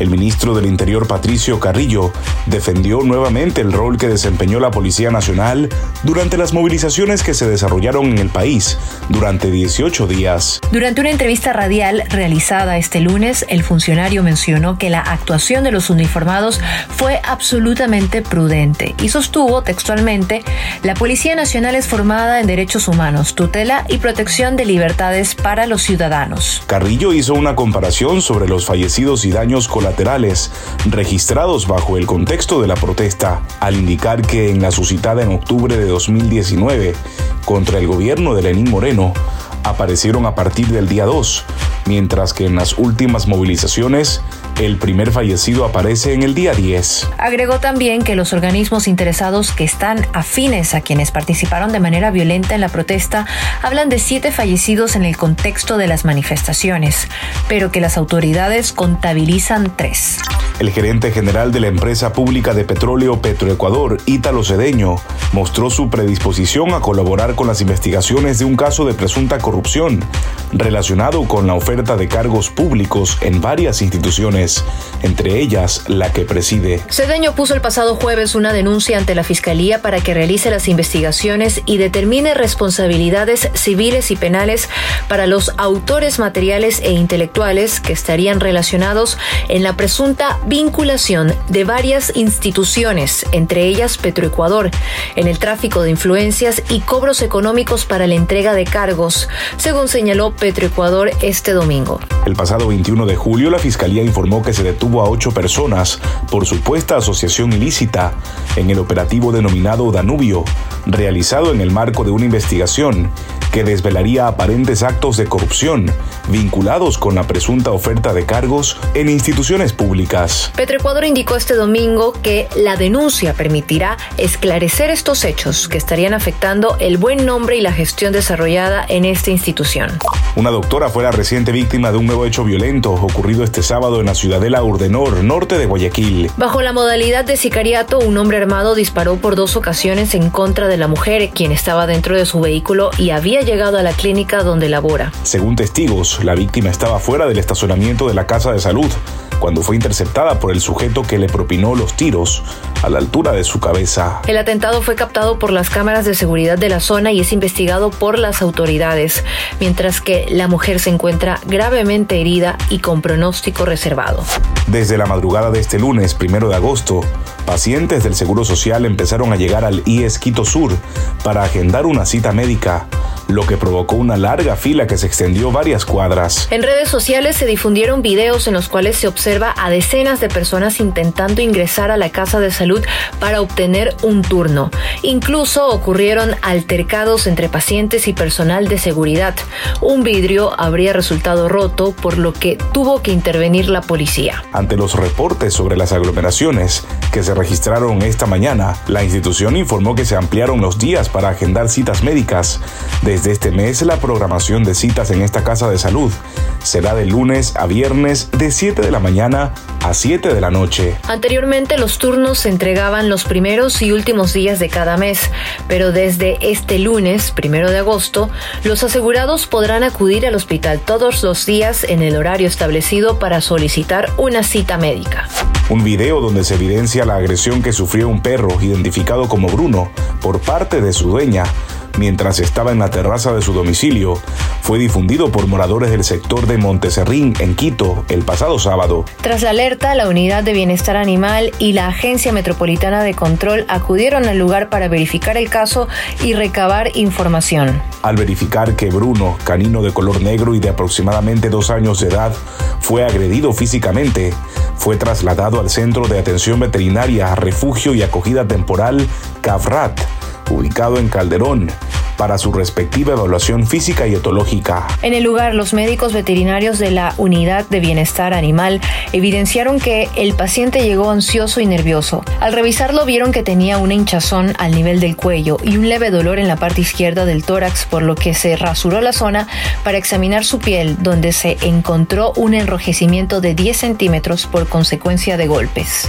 El ministro del Interior, Patricio Carrillo, defendió nuevamente el rol que desempeñó la Policía Nacional durante las movilizaciones que se desarrollaron en el país durante 18 días. Durante una entrevista radial realizada este lunes, el funcionario mencionó que la actuación de los uniformados fue absolutamente prudente y sostuvo textualmente, la Policía Nacional es formada en derechos humanos, tutela y protección de libertades para los ciudadanos. Carrillo hizo una comparación sobre los fallecidos y daños colaterales registrados bajo el contexto de la protesta, al indicar que en la suscitada en octubre de 2019 contra el gobierno de Lenín Moreno, aparecieron a partir del día 2, mientras que en las últimas movilizaciones el primer fallecido aparece en el día 10. Agregó también que los organismos interesados que están afines a quienes participaron de manera violenta en la protesta hablan de siete fallecidos en el contexto de las manifestaciones, pero que las autoridades contabilizan tres. El gerente general de la empresa pública de petróleo Petroecuador, Ítalo Cedeño, mostró su predisposición a colaborar con las investigaciones de un caso de presunta corrupción relacionado con la oferta de cargos públicos en varias instituciones, entre ellas la que preside. Cedeño puso el pasado jueves una denuncia ante la Fiscalía para que realice las investigaciones y determine responsabilidades civiles y penales para los autores materiales e intelectuales que estarían relacionados en la presunta vinculación de varias instituciones, entre ellas Petroecuador, en el tráfico de influencias y cobros económicos para la entrega de cargos, según señaló Petroecuador este domingo. El pasado 21 de julio, la Fiscalía informó que se detuvo a ocho personas por supuesta asociación ilícita en el operativo denominado Danubio, realizado en el marco de una investigación que desvelaría aparentes actos de corrupción vinculados con la presunta oferta de cargos en instituciones públicas. Petroecuador indicó este domingo que la denuncia permitirá esclarecer estos hechos que estarían afectando el buen nombre y la gestión desarrollada en esta institución. Una doctora fue la reciente víctima de un nuevo hecho violento ocurrido este sábado en la ciudadela Urdenor, norte de Guayaquil. Bajo la modalidad de sicariato, un hombre armado disparó por dos ocasiones en contra de la mujer, quien estaba dentro de su vehículo y había llegado a la clínica donde labora. Según testigos, la víctima estaba fuera del estacionamiento de la casa de salud cuando fue interceptada por el sujeto que le propinó los tiros a la altura de su cabeza. El atentado fue captado por las cámaras de seguridad de la zona y es investigado por las autoridades, mientras que la mujer se encuentra gravemente herida y con pronóstico reservado. Desde la madrugada de este lunes, primero de agosto, pacientes del Seguro Social empezaron a llegar al IES Quito Sur para agendar una cita médica lo que provocó una larga fila que se extendió varias cuadras. En redes sociales se difundieron videos en los cuales se observa a decenas de personas intentando ingresar a la casa de salud para obtener un turno. Incluso ocurrieron altercados entre pacientes y personal de seguridad. Un vidrio habría resultado roto, por lo que tuvo que intervenir la policía. Ante los reportes sobre las aglomeraciones que se registraron esta mañana, la institución informó que se ampliaron los días para agendar citas médicas de desde este mes, la programación de citas en esta casa de salud será de lunes a viernes de 7 de la mañana a 7 de la noche. Anteriormente los turnos se entregaban los primeros y últimos días de cada mes, pero desde este lunes, primero de agosto, los asegurados podrán acudir al hospital todos los días en el horario establecido para solicitar una cita médica. Un video donde se evidencia la agresión que sufrió un perro identificado como Bruno por parte de su dueña mientras estaba en la terraza de su domicilio, fue difundido por moradores del sector de Monteserrín, en Quito, el pasado sábado. Tras la alerta, la Unidad de Bienestar Animal y la Agencia Metropolitana de Control acudieron al lugar para verificar el caso y recabar información. Al verificar que Bruno, canino de color negro y de aproximadamente dos años de edad, fue agredido físicamente, fue trasladado al Centro de Atención Veterinaria, Refugio y Acogida Temporal, CAFRAT, ubicado en Calderón, para su respectiva evaluación física y etológica. En el lugar, los médicos veterinarios de la Unidad de Bienestar Animal evidenciaron que el paciente llegó ansioso y nervioso. Al revisarlo vieron que tenía una hinchazón al nivel del cuello y un leve dolor en la parte izquierda del tórax, por lo que se rasuró la zona para examinar su piel, donde se encontró un enrojecimiento de 10 centímetros por consecuencia de golpes.